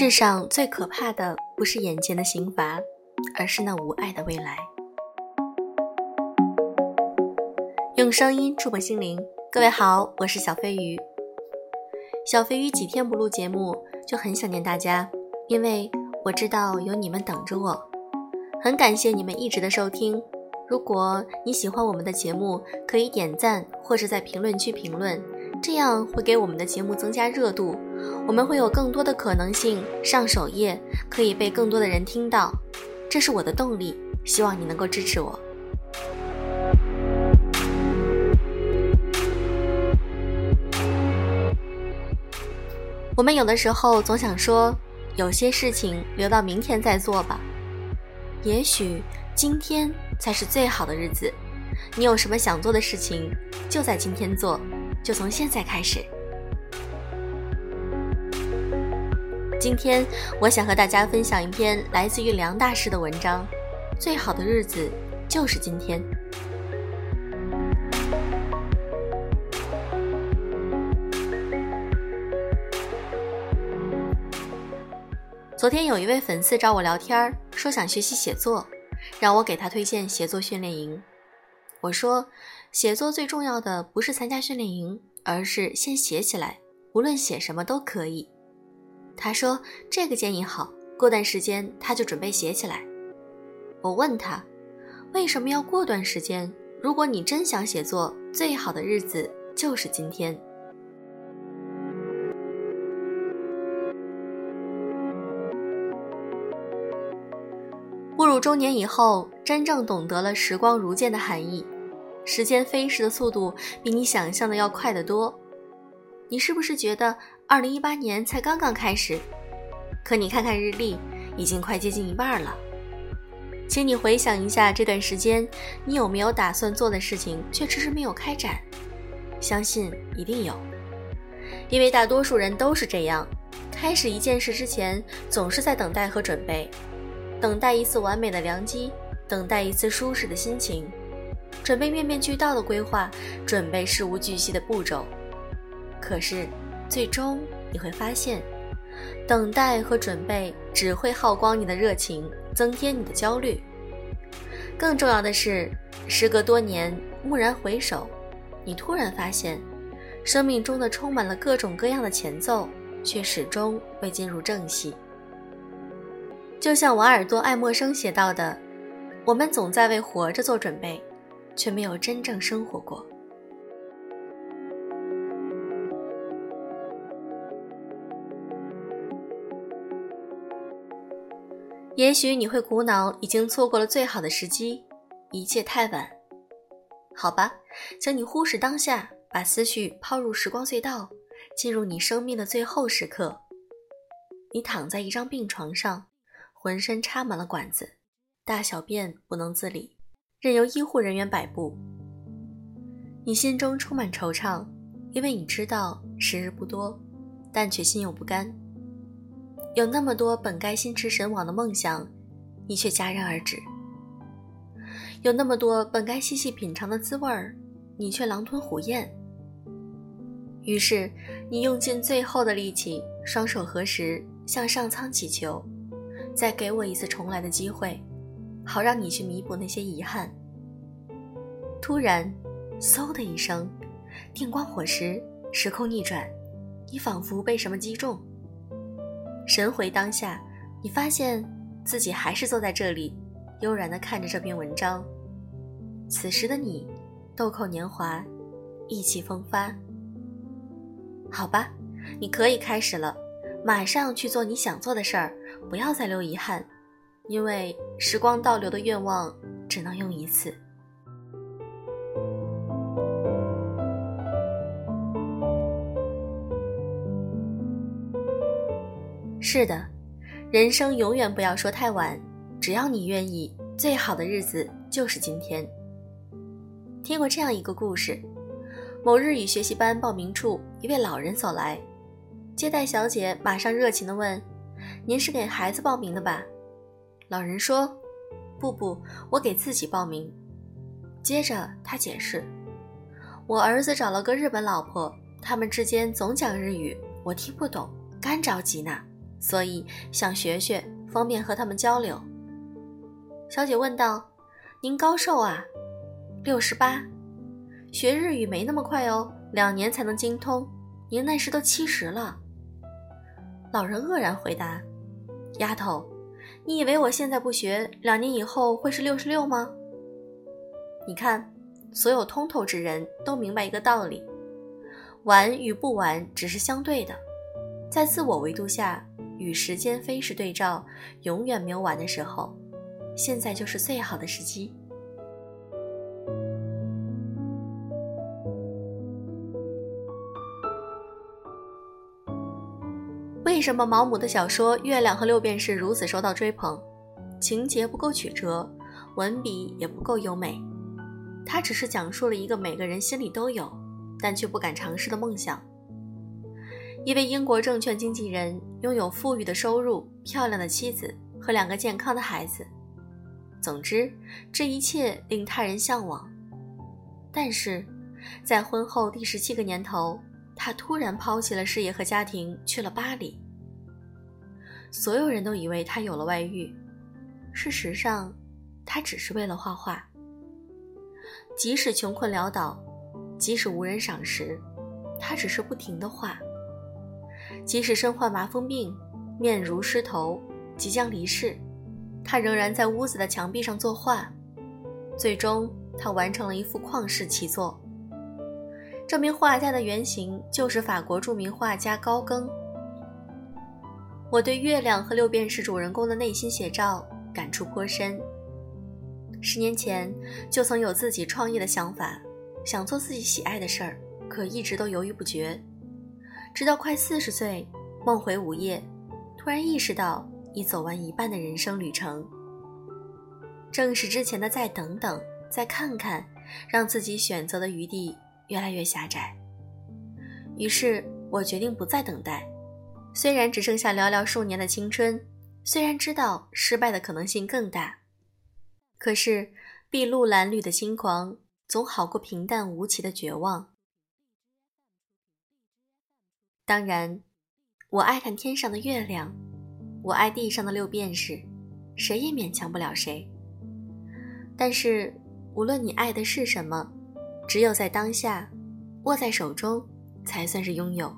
世上最可怕的不是眼前的刑罚，而是那无爱的未来。用声音触碰心灵，各位好，我是小飞鱼。小飞鱼几天不录节目，就很想念大家，因为我知道有你们等着我。很感谢你们一直的收听。如果你喜欢我们的节目，可以点赞或者在评论区评论，这样会给我们的节目增加热度，我们会有更多的可能性上首页，可以被更多的人听到，这是我的动力。希望你能够支持我。我们有的时候总想说，有些事情留到明天再做吧，也许今天。才是最好的日子。你有什么想做的事情，就在今天做，就从现在开始。今天我想和大家分享一篇来自于梁大师的文章：最好的日子就是今天。昨天有一位粉丝找我聊天，说想学习写作。让我给他推荐写作训练营。我说，写作最重要的不是参加训练营，而是先写起来，无论写什么都可以。他说这个建议好，过段时间他就准备写起来。我问他，为什么要过段时间？如果你真想写作，最好的日子就是今天。步入中年以后，真正懂得了“时光如箭”的含义。时间飞逝的速度比你想象的要快得多。你是不是觉得2018年才刚刚开始？可你看看日历，已经快接近一半了。请你回想一下这段时间，你有没有打算做的事情却迟迟没有开展？相信一定有，因为大多数人都是这样：开始一件事之前，总是在等待和准备。等待一次完美的良机，等待一次舒适的心情，准备面面俱到的规划，准备事无巨细的步骤。可是，最终你会发现，等待和准备只会耗光你的热情，增添你的焦虑。更重要的是，时隔多年，蓦然回首，你突然发现，生命中的充满了各种各样的前奏，却始终未进入正戏。就像瓦尔多·爱默生写到的：“我们总在为活着做准备，却没有真正生活过。”也许你会苦恼，已经错过了最好的时机，一切太晚。好吧，请你忽视当下，把思绪抛入时光隧道，进入你生命的最后时刻。你躺在一张病床上。浑身插满了管子，大小便不能自理，任由医护人员摆布。你心中充满惆怅，因为你知道时日不多，但却心有不甘。有那么多本该心驰神往的梦想，你却戛然而止；有那么多本该细细品尝的滋味儿，你却狼吞虎咽。于是，你用尽最后的力气，双手合十，向上苍祈求。再给我一次重来的机会，好让你去弥补那些遗憾。突然，嗖的一声，电光火石，时空逆转，你仿佛被什么击中，神回当下，你发现自己还是坐在这里，悠然地看着这篇文章。此时的你，豆蔻年华，意气风发。好吧，你可以开始了。马上去做你想做的事儿，不要再留遗憾，因为时光倒流的愿望只能用一次。是的，人生永远不要说太晚，只要你愿意，最好的日子就是今天。听过这样一个故事：某日语学习班报名处，一位老人走来。接待小姐马上热情地问：“您是给孩子报名的吧？”老人说：“不不，我给自己报名。”接着他解释：“我儿子找了个日本老婆，他们之间总讲日语，我听不懂，干着急呢。”所以想学学，方便和他们交流。小姐问道：“您高寿啊？”“六十八。”“学日语没那么快哦，两年才能精通。您那时都七十了。”老人愕然回答：“丫头，你以为我现在不学，两年以后会是六十六吗？你看，所有通透之人都明白一个道理：玩与不玩只是相对的，在自我维度下，与时间飞逝对照，永远没有晚的时候。现在就是最好的时机。”为什么毛姆的小说《月亮和六便士》如此受到追捧？情节不够曲折，文笔也不够优美。他只是讲述了一个每个人心里都有，但却不敢尝试的梦想。一位英国证券经纪人拥有富裕的收入、漂亮的妻子和两个健康的孩子。总之，这一切令他人向往。但是，在婚后第十七个年头，他突然抛弃了事业和家庭，去了巴黎。所有人都以为他有了外遇，事实上，他只是为了画画。即使穷困潦倒，即使无人赏识，他只是不停的画。即使身患麻风病，面如狮头，即将离世，他仍然在屋子的墙壁上作画。最终，他完成了一幅旷世奇作。这名画家的原型就是法国著名画家高更。我对月亮和六便士主人公的内心写照感触颇深。十年前就曾有自己创业的想法，想做自己喜爱的事儿，可一直都犹豫不决。直到快四十岁，梦回午夜，突然意识到已走完一半的人生旅程。正是之前的再等等、再看看，让自己选择的余地越来越狭窄。于是我决定不再等待。虽然只剩下寥寥数年的青春，虽然知道失败的可能性更大，可是筚路蓝缕的轻狂总好过平淡无奇的绝望。当然，我爱看天上的月亮，我爱地上的六便士，谁也勉强不了谁。但是，无论你爱的是什么，只有在当下，握在手中，才算是拥有。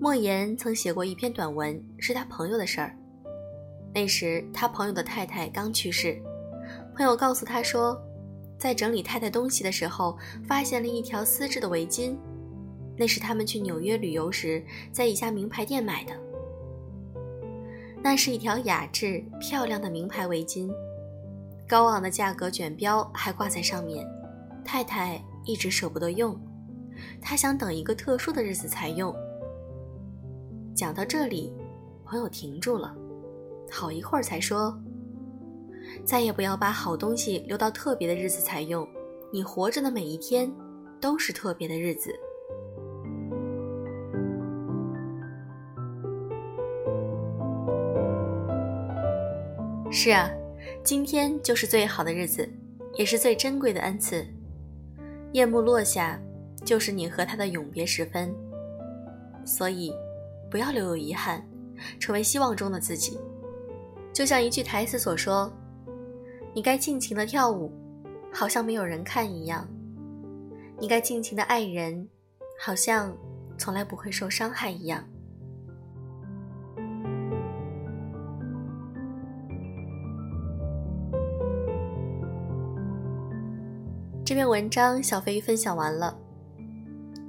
莫言曾写过一篇短文，是他朋友的事儿。那时他朋友的太太刚去世，朋友告诉他说，在整理太太东西的时候，发现了一条丝质的围巾，那是他们去纽约旅游时在一家名牌店买的。那是一条雅致漂亮的名牌围巾，高昂的价格卷标还挂在上面。太太一直舍不得用，她想等一个特殊的日子才用。讲到这里，朋友停住了，好一会儿才说：“再也不要把好东西留到特别的日子才用，你活着的每一天都是特别的日子。”是啊，今天就是最好的日子，也是最珍贵的恩赐。夜幕落下，就是你和他的永别时分，所以。不要留有遗憾，成为希望中的自己。就像一句台词所说：“你该尽情的跳舞，好像没有人看一样；你该尽情的爱人，好像从来不会受伤害一样。”这篇文章小飞鱼分享完了。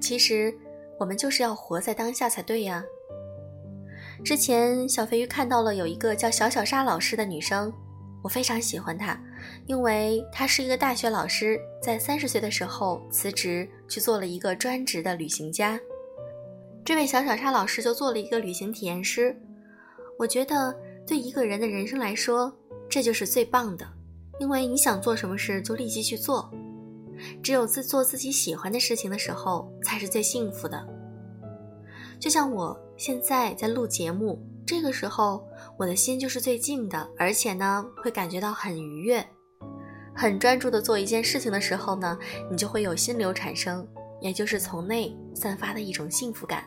其实，我们就是要活在当下才对呀。之前小飞鱼看到了有一个叫小小沙老师的女生，我非常喜欢她，因为她是一个大学老师，在三十岁的时候辞职去做了一个专职的旅行家。这位小小沙老师就做了一个旅行体验师。我觉得对一个人的人生来说，这就是最棒的，因为你想做什么事就立即去做，只有自做自己喜欢的事情的时候，才是最幸福的。就像我现在在录节目，这个时候我的心就是最静的，而且呢会感觉到很愉悦，很专注的做一件事情的时候呢，你就会有心流产生，也就是从内散发的一种幸福感。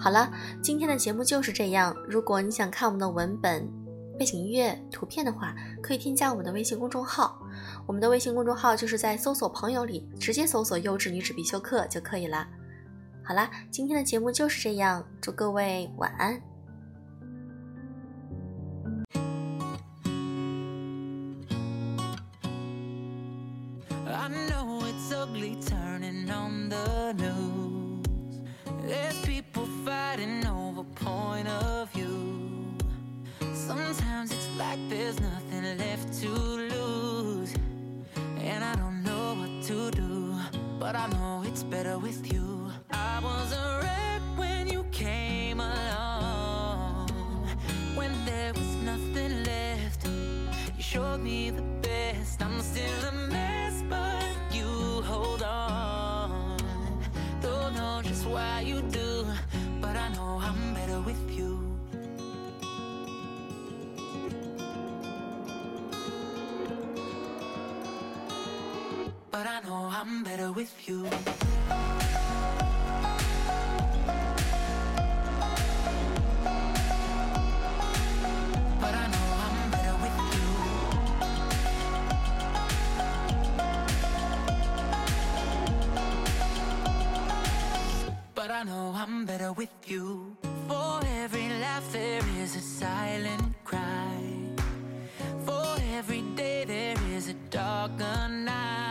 好了，今天的节目就是这样。如果你想看我们的文本、背景音乐、图片的话，可以添加我们的微信公众号。我们的微信公众号就是在搜索朋友里直接搜索“优质女子必修课”就可以了。好啦，今天的节目就是这样，祝各位晚安。but I know it's better with you. But I know I'm better with you. But I know I'm better with you. But I know I'm better with you. For every laugh, there is a silent cry. For every day, there is a darker night.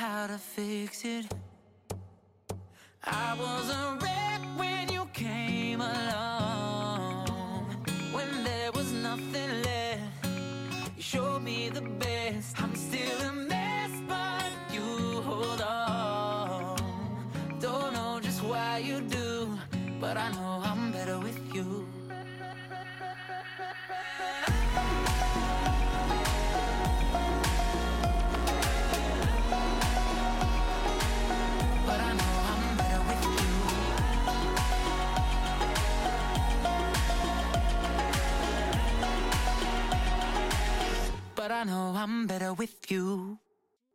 How to fix it. I was a wreck when you came along. When there was nothing left You showed me the best. I'm still a mess but you hold on. Don't know just why you do But I know I'm better with you but I know I'm better with you.